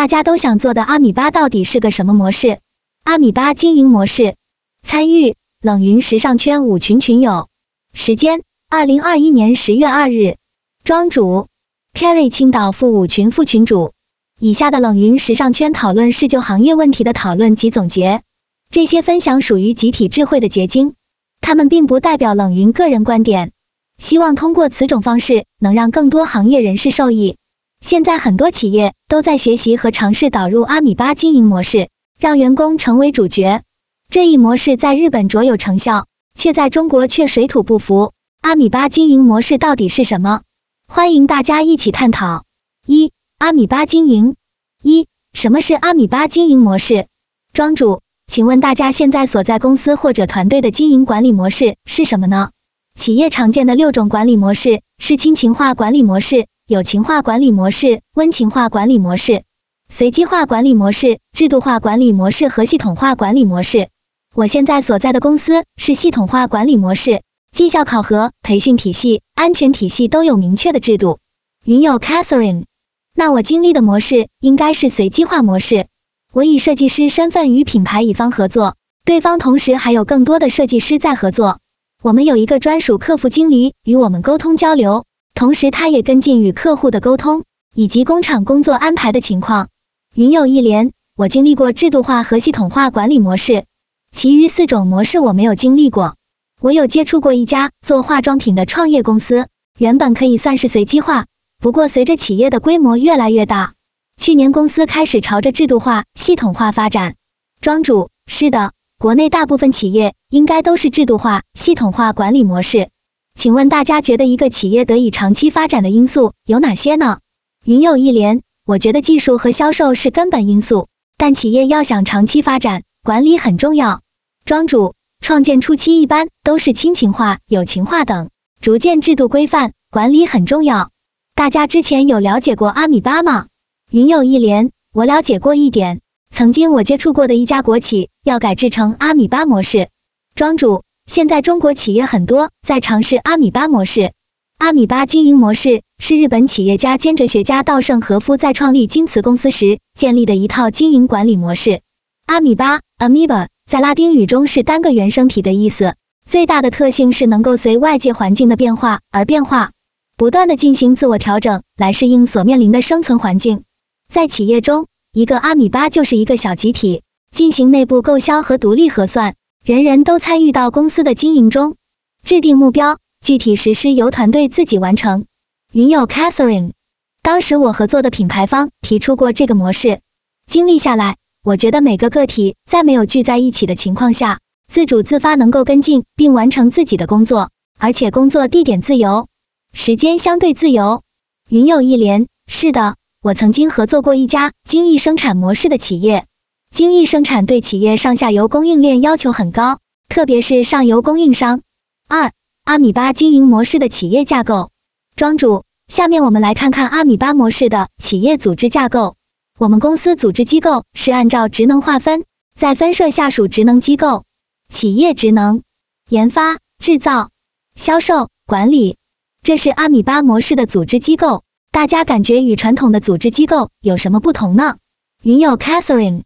大家都想做的阿米巴到底是个什么模式？阿米巴经营模式，参与冷云时尚圈五群群友，时间二零二一年十月二日，庄主 Carry 青岛副五群副群主。以下的冷云时尚圈讨论是就行业问题的讨论及总结，这些分享属于集体智慧的结晶，他们并不代表冷云个人观点。希望通过此种方式，能让更多行业人士受益。现在很多企业都在学习和尝试导入阿米巴经营模式，让员工成为主角。这一模式在日本卓有成效，却在中国却水土不服。阿米巴经营模式到底是什么？欢迎大家一起探讨。一、阿米巴经营。一、什么是阿米巴经营模式？庄主，请问大家现在所在公司或者团队的经营管理模式是什么呢？企业常见的六种管理模式是亲情化管理模式、友情化管理模式、温情化管理模式、随机化管理模式、制度化管理模式和系统化管理模式。我现在所在的公司是系统化管理模式，绩效考核、培训体系、安全体系都有明确的制度。云友 Catherine，那我经历的模式应该是随机化模式。我以设计师身份与品牌乙方合作，对方同时还有更多的设计师在合作。我们有一个专属客服经理与我们沟通交流，同时他也跟进与客户的沟通以及工厂工作安排的情况。云有一连，我经历过制度化和系统化管理模式，其余四种模式我没有经历过。我有接触过一家做化妆品的创业公司，原本可以算是随机化，不过随着企业的规模越来越大，去年公司开始朝着制度化、系统化发展。庄主，是的。国内大部分企业应该都是制度化、系统化管理模式。请问大家觉得一个企业得以长期发展的因素有哪些呢？云有一连，我觉得技术和销售是根本因素，但企业要想长期发展，管理很重要。庄主，创建初期一般都是亲情化、友情化等，逐渐制度规范，管理很重要。大家之前有了解过阿米巴吗？云有一连，我了解过一点。曾经我接触过的一家国企要改制成阿米巴模式，庄主，现在中国企业很多在尝试阿米巴模式。阿米巴经营模式是日本企业家兼哲学家稻盛和夫在创立京瓷公司时建立的一套经营管理模式。阿米巴 （Amoeba） 在拉丁语中是单个原生体的意思，最大的特性是能够随外界环境的变化而变化，不断的进行自我调整来适应所面临的生存环境。在企业中，一个阿米巴就是一个小集体，进行内部购销和独立核算，人人都参与到公司的经营中，制定目标，具体实施由团队自己完成。云友 Catherine，当时我合作的品牌方提出过这个模式，经历下来，我觉得每个个体在没有聚在一起的情况下，自主自发能够跟进并完成自己的工作，而且工作地点自由，时间相对自由。云友一连，是的。我曾经合作过一家精益生产模式的企业，精益生产对企业上下游供应链要求很高，特别是上游供应商。二、阿米巴经营模式的企业架构。庄主，下面我们来看看阿米巴模式的企业组织架构。我们公司组织机构是按照职能划分，再分设下属职能机构。企业职能：研发、制造、销售、管理，这是阿米巴模式的组织机构。大家感觉与传统的组织机构有什么不同呢？云友 Catherine，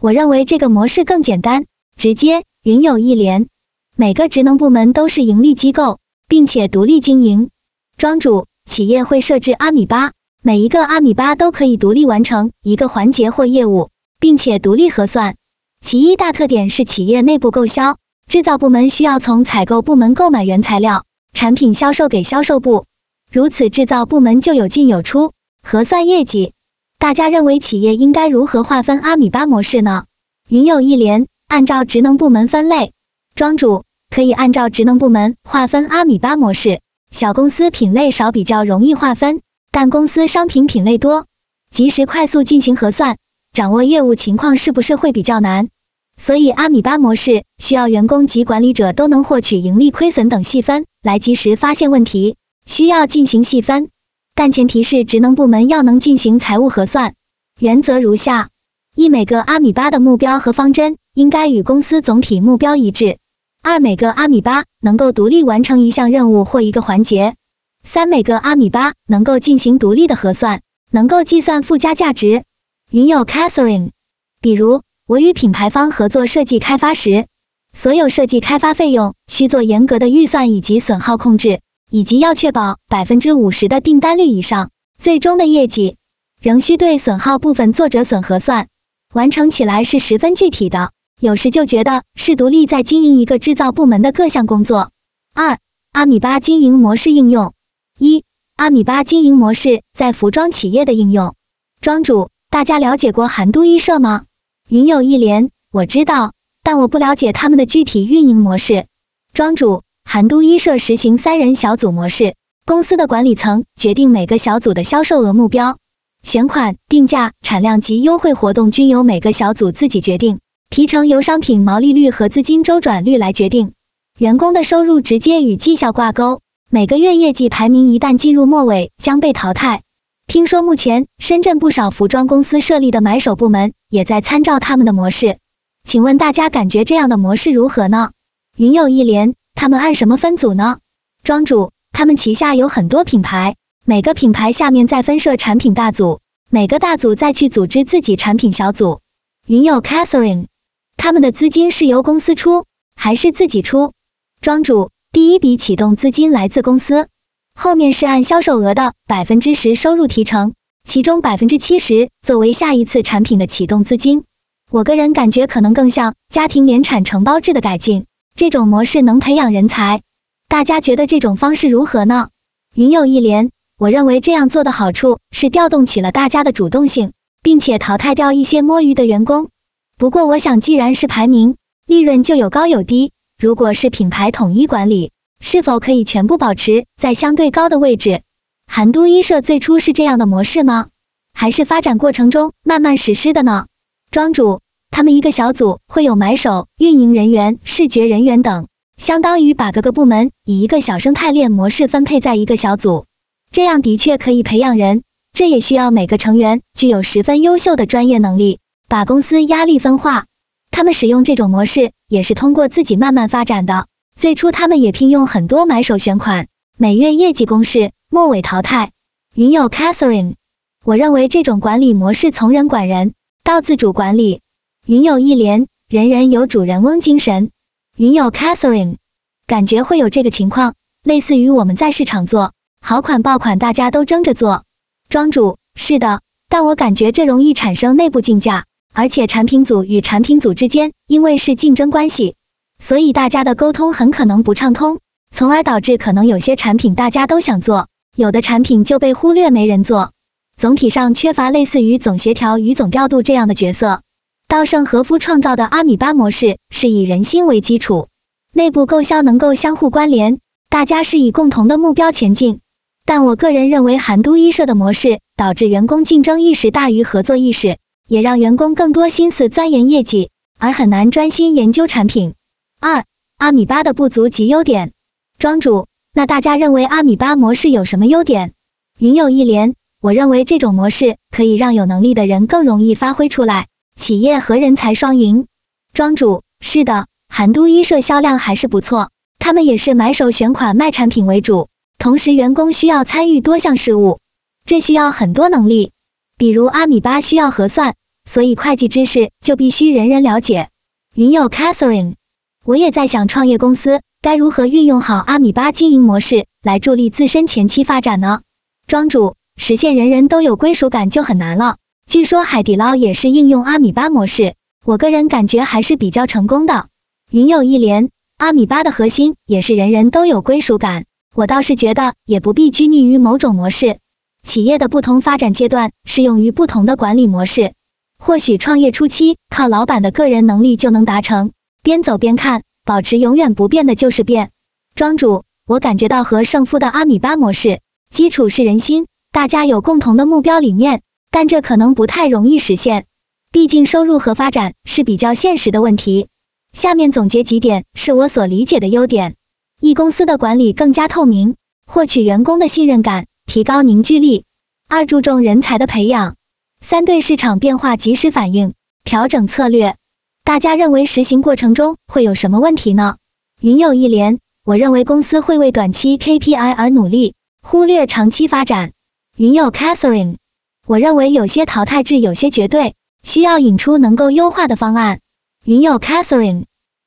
我认为这个模式更简单、直接。云友一联，每个职能部门都是盈利机构，并且独立经营。庄主，企业会设置阿米巴，每一个阿米巴都可以独立完成一个环节或业务，并且独立核算。其一大特点是企业内部购销，制造部门需要从采购部门购买原材料，产品销售给销售部。如此制造部门就有进有出，核算业绩。大家认为企业应该如何划分阿米巴模式呢？云有一连，按照职能部门分类。庄主可以按照职能部门划分阿米巴模式。小公司品类少，比较容易划分，但公司商品品类多，及时快速进行核算，掌握业务情况是不是会比较难？所以阿米巴模式需要员工及管理者都能获取盈利亏损等细分，来及时发现问题。需要进行细分，但前提是职能部门要能进行财务核算。原则如下：一、每个阿米巴的目标和方针应该与公司总体目标一致；二、每个阿米巴能够独立完成一项任务或一个环节；三、每个阿米巴能够进行独立的核算，能够计算附加价值。云友 Catherine，比如我与品牌方合作设计开发时，所有设计开发费用需做严格的预算以及损耗控制，以及要确保百分之五十的订单率以上，最终的业绩仍需对损耗部分做折损核算，完成起来是十分具体的。有时就觉得是独立在经营一个制造部门的各项工作。二、阿米巴经营模式应用一、阿米巴经营模式在服装企业的应用。庄主。大家了解过韩都衣舍吗？云有一连，我知道，但我不了解他们的具体运营模式。庄主，韩都衣舍实行三人小组模式，公司的管理层决定每个小组的销售额目标，选款、定价、产量及优惠活动均由每个小组自己决定，提成由商品毛利率和资金周转率来决定，员工的收入直接与绩效挂钩，每个月业绩排名一旦进入末尾将被淘汰。听说目前深圳不少服装公司设立的买手部门也在参照他们的模式，请问大家感觉这样的模式如何呢？云有一连，他们按什么分组呢？庄主，他们旗下有很多品牌，每个品牌下面再分设产品大组，每个大组再去组织自己产品小组。云有 Catherine，他们的资金是由公司出还是自己出？庄主，第一笔启动资金来自公司。后面是按销售额的百分之十收入提成，其中百分之七十作为下一次产品的启动资金。我个人感觉可能更像家庭联产承包制的改进，这种模式能培养人才。大家觉得这种方式如何呢？云有一连，我认为这样做的好处是调动起了大家的主动性，并且淘汰掉一些摸鱼的员工。不过我想，既然是排名，利润就有高有低。如果是品牌统一管理。是否可以全部保持在相对高的位置？韩都衣舍最初是这样的模式吗？还是发展过程中慢慢实施的呢？庄主，他们一个小组会有买手、运营人员、视觉人员等，相当于把各个部门以一个小生态链模式分配在一个小组，这样的确可以培养人，这也需要每个成员具有十分优秀的专业能力，把公司压力分化。他们使用这种模式也是通过自己慢慢发展的。最初他们也聘用很多买手选款，每月业绩公示，末尾淘汰。云友 Catherine，我认为这种管理模式从人管人到自主管理。云友一连，人人有主人翁精神。云友 Catherine，感觉会有这个情况，类似于我们在市场做好款爆款，大家都争着做。庄主，是的，但我感觉这容易产生内部竞价，而且产品组与产品组之间因为是竞争关系。所以大家的沟通很可能不畅通，从而导致可能有些产品大家都想做，有的产品就被忽略没人做。总体上缺乏类似于总协调与总调度这样的角色。稻盛和夫创造的阿米巴模式是以人心为基础，内部购销能够相互关联，大家是以共同的目标前进。但我个人认为韩都衣舍的模式导致员工竞争意识大于合作意识，也让员工更多心思钻研业绩，而很难专心研究产品。二、阿米巴的不足及优点。庄主，那大家认为阿米巴模式有什么优点？云有一连，我认为这种模式可以让有能力的人更容易发挥出来，企业和人才双赢。庄主，是的，韩都衣舍销量还是不错，他们也是买手选款卖产品为主，同时员工需要参与多项事务，这需要很多能力，比如阿米巴需要核算，所以会计知识就必须人人了解。云有 Catherine。我也在想，创业公司该如何运用好阿米巴经营模式来助力自身前期发展呢？庄主，实现人人都有归属感就很难了。据说海底捞也是应用阿米巴模式，我个人感觉还是比较成功的。云有一连，阿米巴的核心也是人人都有归属感，我倒是觉得也不必拘泥于某种模式。企业的不同发展阶段适用于不同的管理模式，或许创业初期靠老板的个人能力就能达成。边走边看，保持永远不变的就是变。庄主，我感觉到和胜负的阿米巴模式，基础是人心，大家有共同的目标理念，但这可能不太容易实现，毕竟收入和发展是比较现实的问题。下面总结几点是我所理解的优点：一、公司的管理更加透明，获取员工的信任感，提高凝聚力；二、注重人才的培养；三、对市场变化及时反应，调整策略。大家认为实行过程中会有什么问题呢？云有一连，我认为公司会为短期 KPI 而努力，忽略长期发展。云有 Catherine，我认为有些淘汰制有些绝对，需要引出能够优化的方案。云友 Catherine，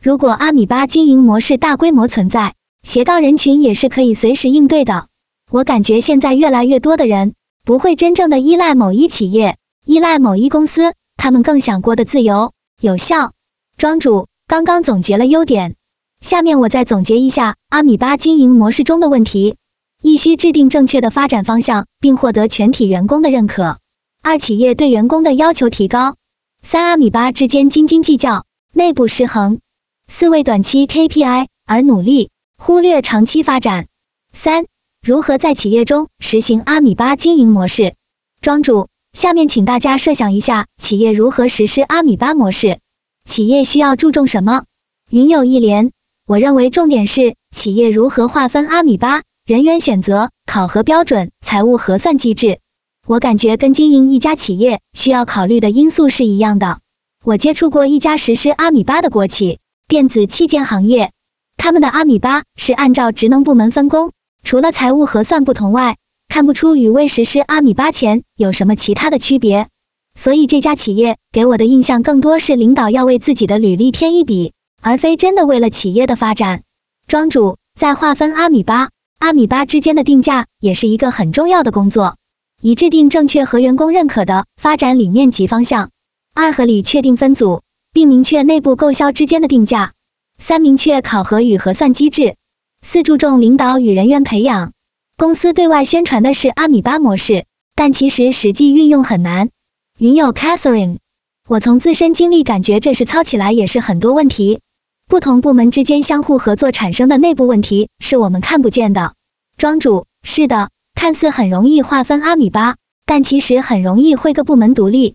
如果阿米巴经营模式大规模存在，斜杠人群也是可以随时应对的。我感觉现在越来越多的人不会真正的依赖某一企业，依赖某一公司，他们更想过的自由、有效。庄主刚刚总结了优点，下面我再总结一下阿米巴经营模式中的问题。一需制定正确的发展方向，并获得全体员工的认可。二企业对员工的要求提高。三阿米巴之间斤斤计较，内部失衡。四为短期 KPI 而努力，忽略长期发展。三如何在企业中实行阿米巴经营模式？庄主，下面请大家设想一下企业如何实施阿米巴模式。企业需要注重什么？云有一连，我认为重点是企业如何划分阿米巴。人员选择、考核标准、财务核算机制，我感觉跟经营一家企业需要考虑的因素是一样的。我接触过一家实施阿米巴的国企，电子器件行业，他们的阿米巴是按照职能部门分工，除了财务核算不同外，看不出与未实施阿米巴前有什么其他的区别。所以这家企业给我的印象更多是领导要为自己的履历添一笔，而非真的为了企业的发展。庄主在划分阿米巴。阿米巴之间的定价也是一个很重要的工作，以制定正确和员工认可的发展理念及方向。二合理确定分组，并明确内部购销之间的定价。三明确考核与核算机制。四注重领导与人员培养。公司对外宣传的是阿米巴模式，但其实实际运用很难。云友 Catherine，我从自身经历感觉这是操起来也是很多问题。不同部门之间相互合作产生的内部问题是我们看不见的。庄主，是的，看似很容易划分阿米巴，但其实很容易会各部门独立。